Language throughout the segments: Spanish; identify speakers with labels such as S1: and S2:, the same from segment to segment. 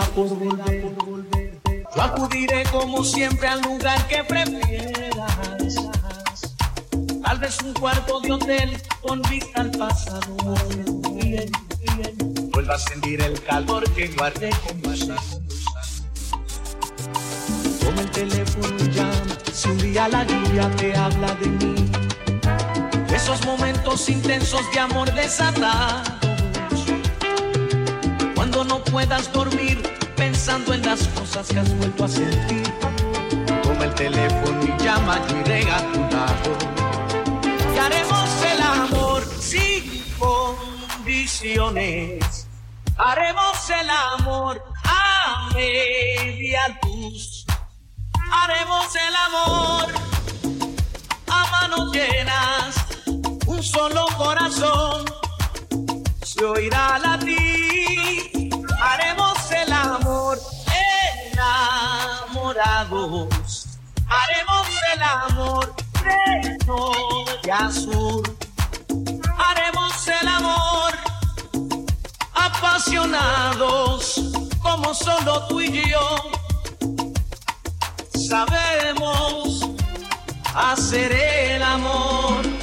S1: por
S2: volver. Yo acudiré como siempre al lugar que prefieras. Tal vez un cuarto de hotel con vista al pasado. Vuelva a sentir el calor que guardé con más Toma el teléfono y llama. Si un día la lluvia te habla de mí. esos momentos intensos de amor desatados. Puedas dormir pensando en las cosas que has vuelto a sentir. Toma el teléfono y llama, yo iré a tu lado. Y haremos el amor sin condiciones. Haremos el amor a media luz haremos el amor a manos llenas, un solo corazón se oirá latir. Haremos el amor de norte a sur, haremos el amor apasionados como solo tú y yo. Sabemos hacer el amor.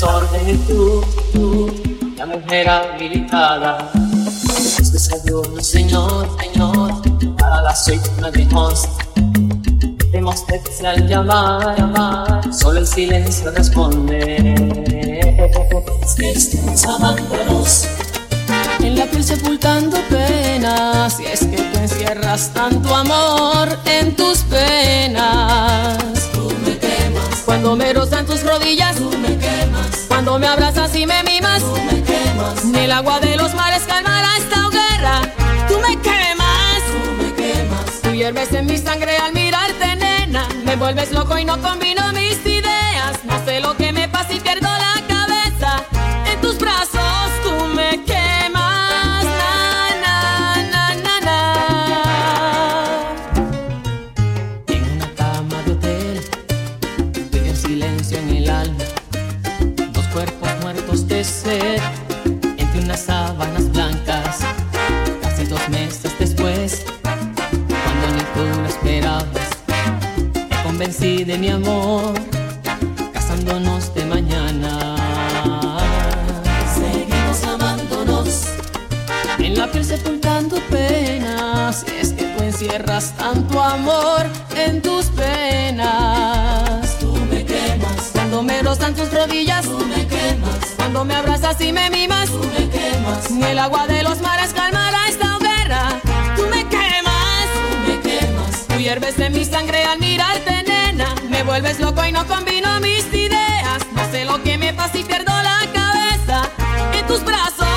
S3: Rompes desorden y tú, tú, la mujer habilitada. Es desayuno, señor, señor, para las ocho, nueve, once. que al llamar, llamar, solo el silencio responde. Es que estamos amándonos en la piel sepultando penas. Y es que tú encierras tanto amor en tus penas.
S1: Tú me quemas.
S3: Cuando me rozan tus rodillas,
S1: tú me.
S3: Cuando me abrazas y me mimas,
S1: tú me quemas.
S3: Ni el agua de los mares calmará esta hoguera. Tú me quemas.
S1: Tú me quemas.
S3: Tú hierves en mi sangre al mirarte, nena. Me vuelves loco y no combino mis ideas. No sé lo que me pasa y pierdo la mi amor, casándonos de mañana.
S1: Seguimos amándonos.
S3: En la piel sepultando penas, es que tú encierras tanto amor en tus penas.
S1: Tú me quemas.
S3: Cuando me rozan tus rodillas,
S1: Tú me quemas.
S3: cuando me abrazas y me mimas,
S1: Tú me quemas.
S3: ni el agua de los mares calmará esta hoguera. Tú me quemas.
S1: Tú me quemas.
S3: Tú hierves en mi sangre al mirarte, Me vuelves loco y no combino mis ideas. No sé lo que me pasa y pierdo la cabeza. En tus brazos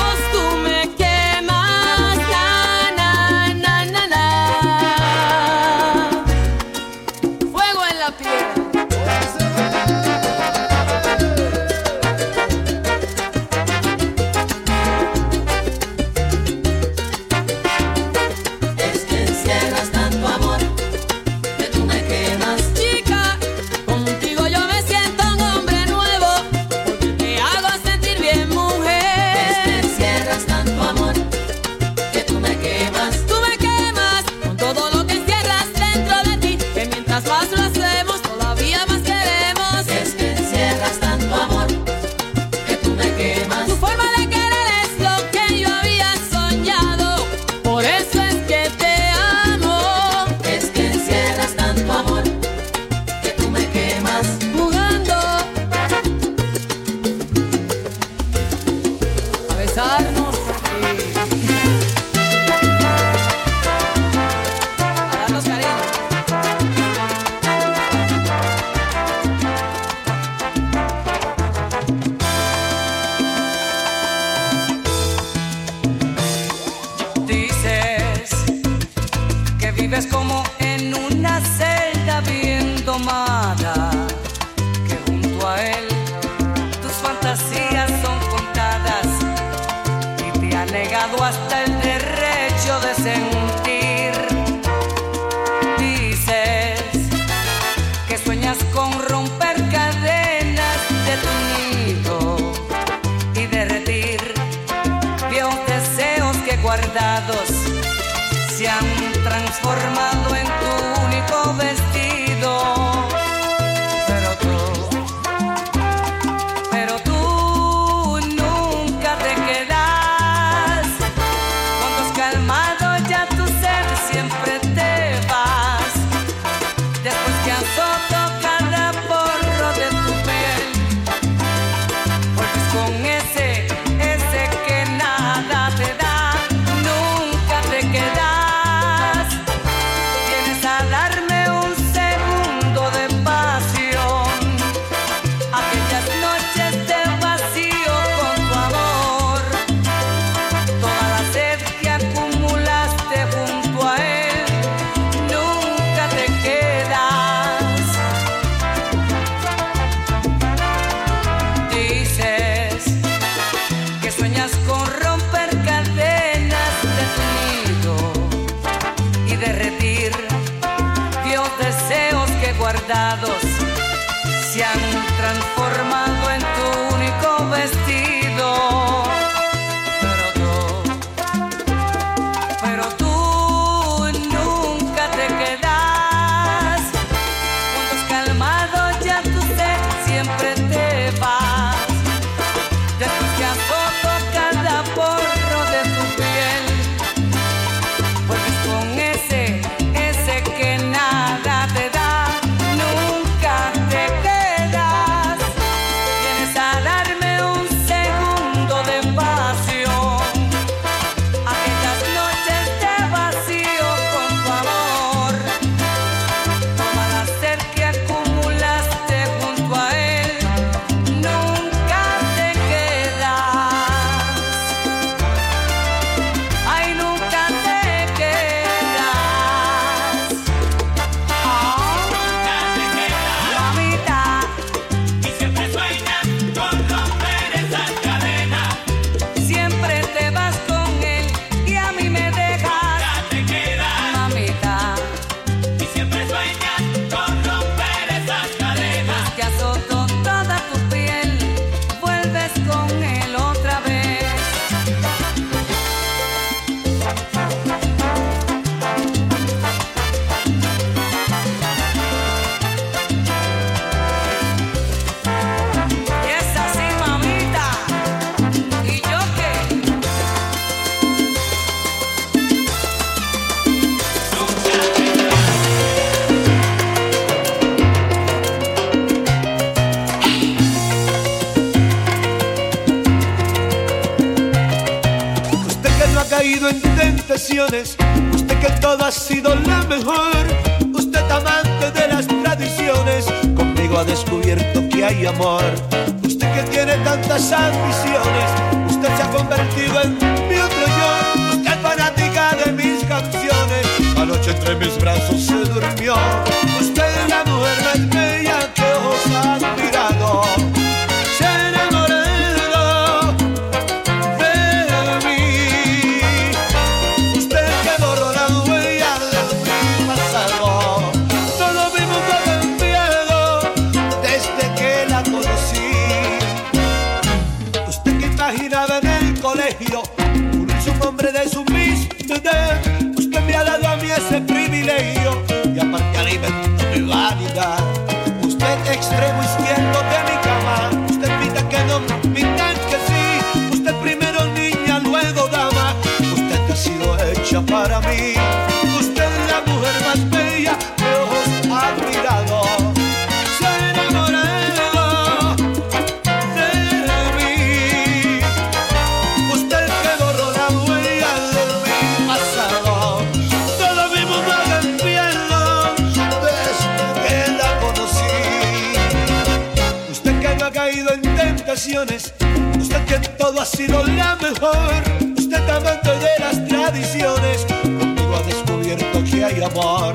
S4: Usted que todo ha sido la mejor. Usted amante de las tradiciones. Contigo ha descubierto que hay amor.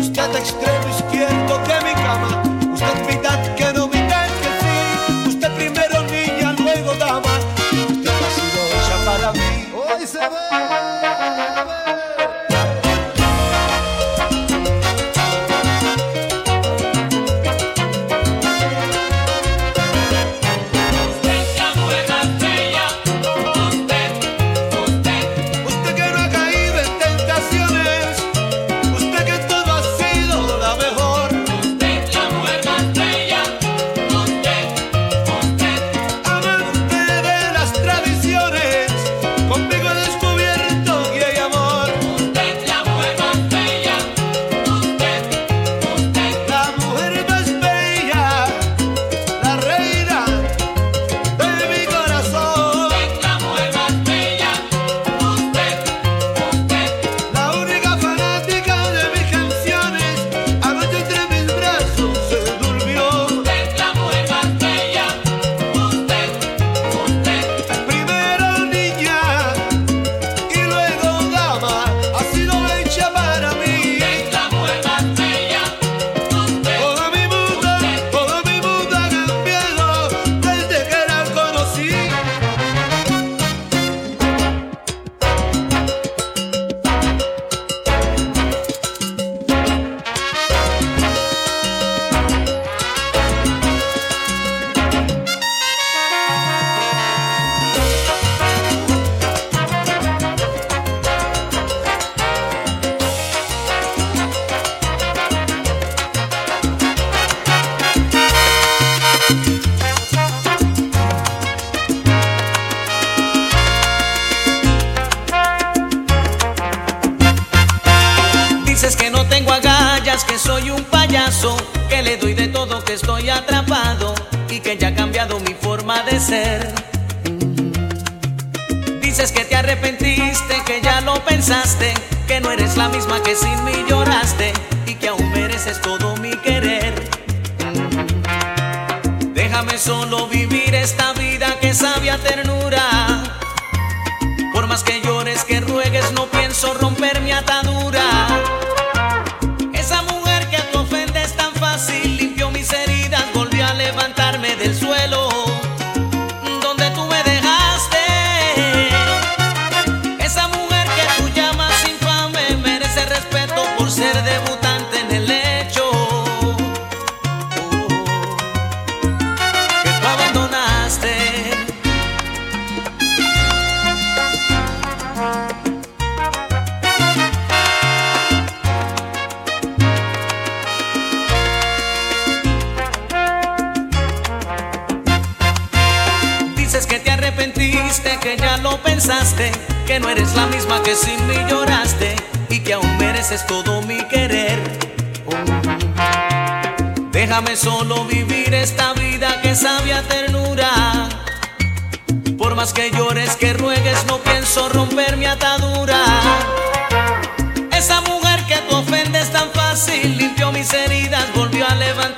S4: Usted extremo
S5: dices que te arrepentiste, que ya lo pensaste, que no eres la misma que sin mí lloraste y que aún mereces todo mi querer. Déjame solo vivir esta vida que sabia ternura mereces todo mi querer. Déjame solo vivir esta vida que sabe a ternura. Por
S2: más que llores, que ruegues, no pienso romper mi atadura. Esa mujer que tú ofendes tan fácil limpió mis heridas, volvió a
S3: levantar.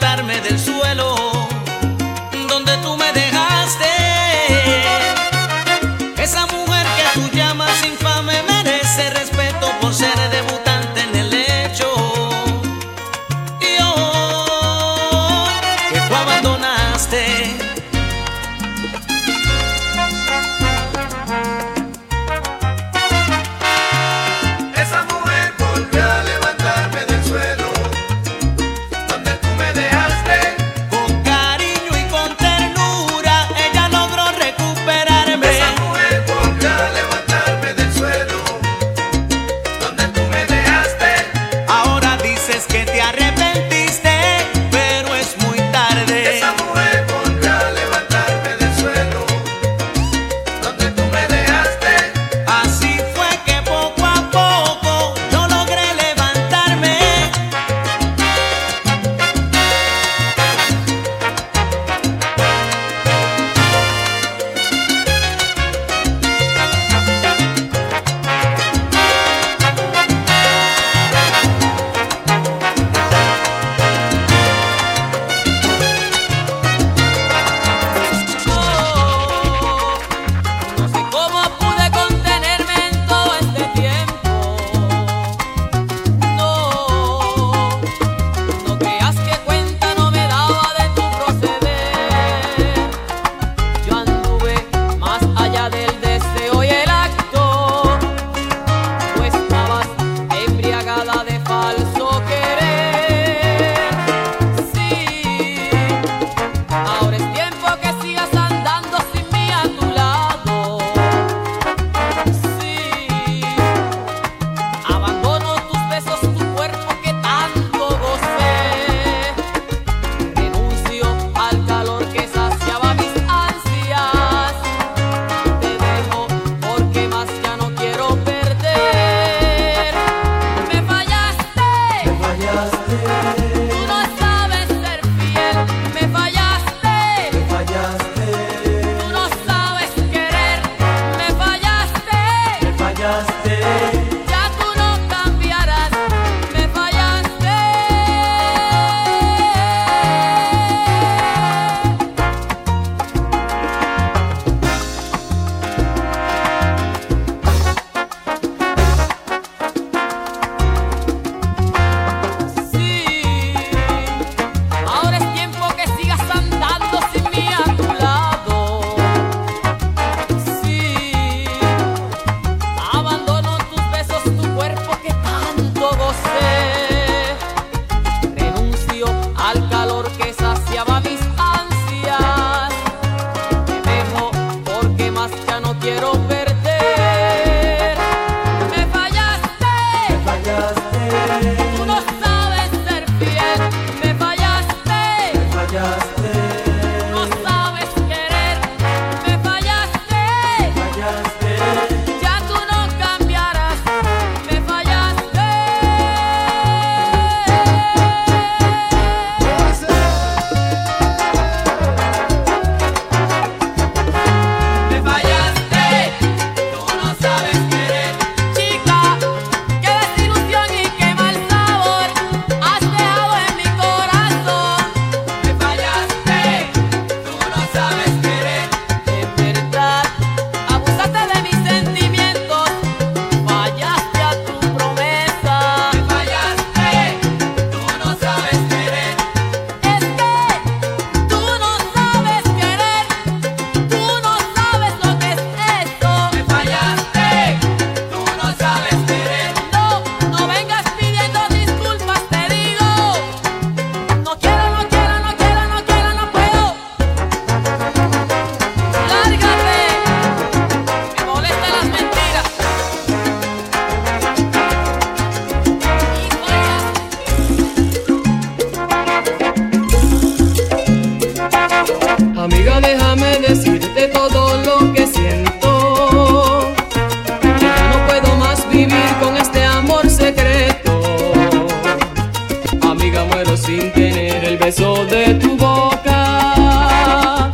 S3: tu
S1: boca,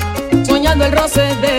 S1: soñando el roce de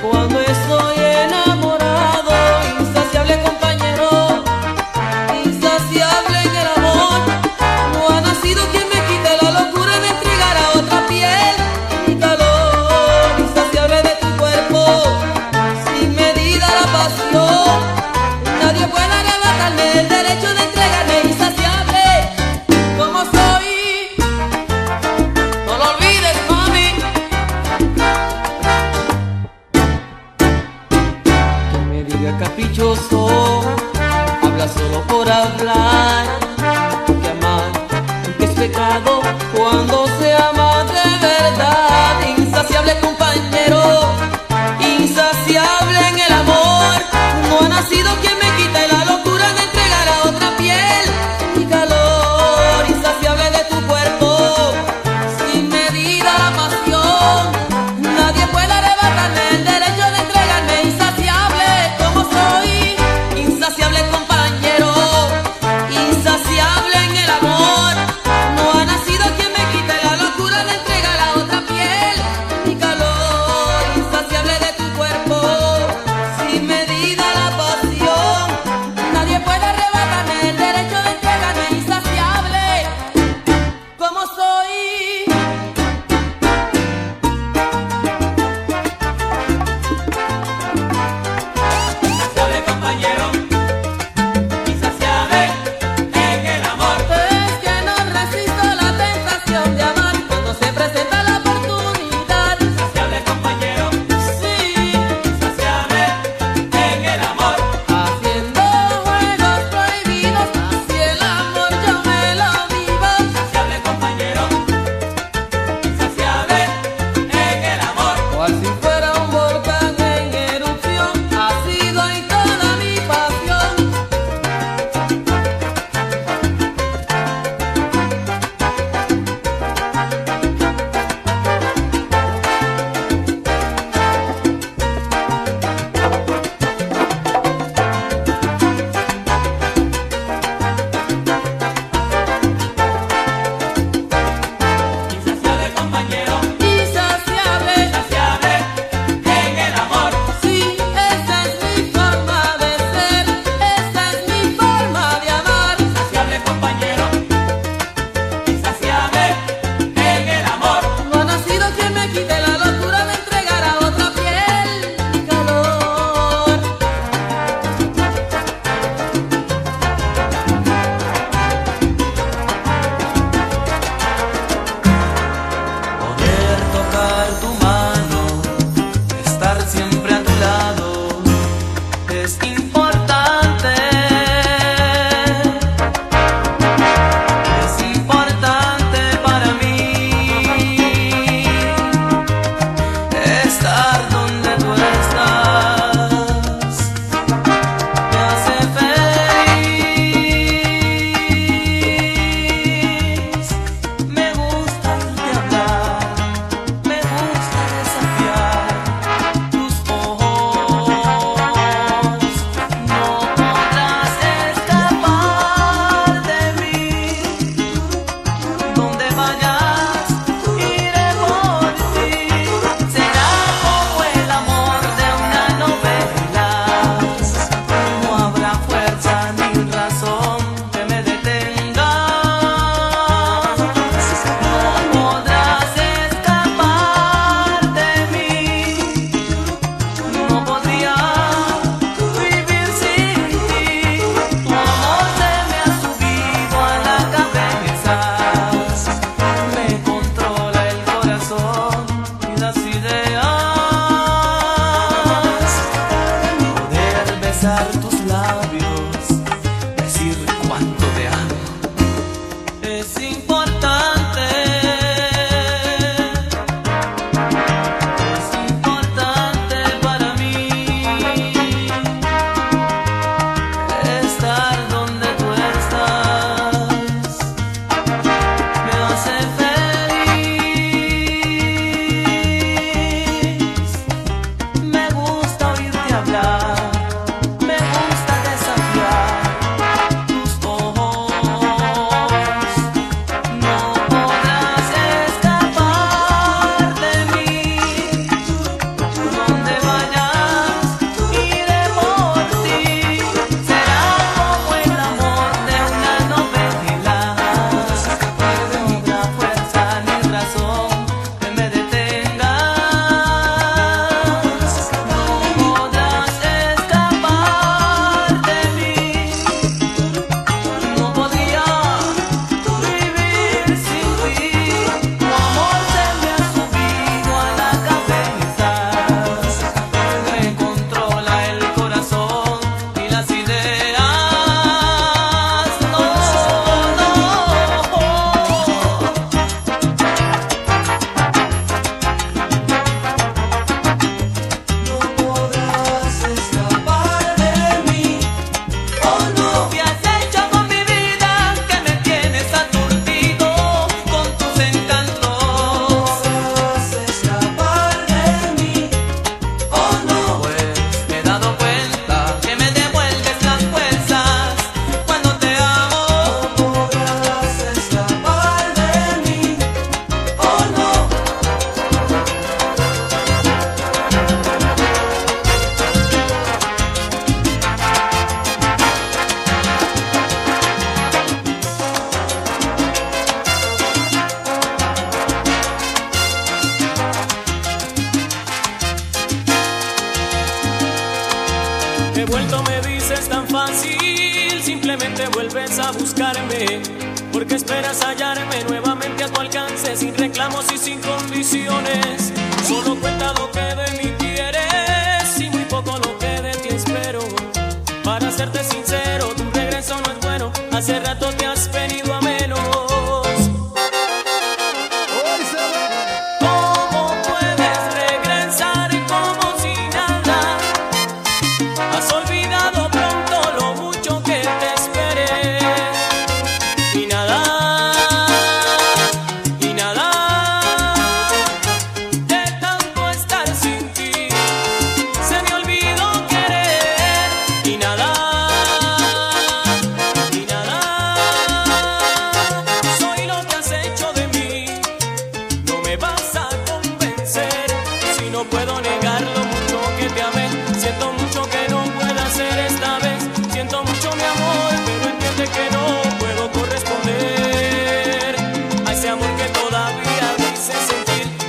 S3: cuando estoy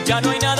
S6: Ya no hay nada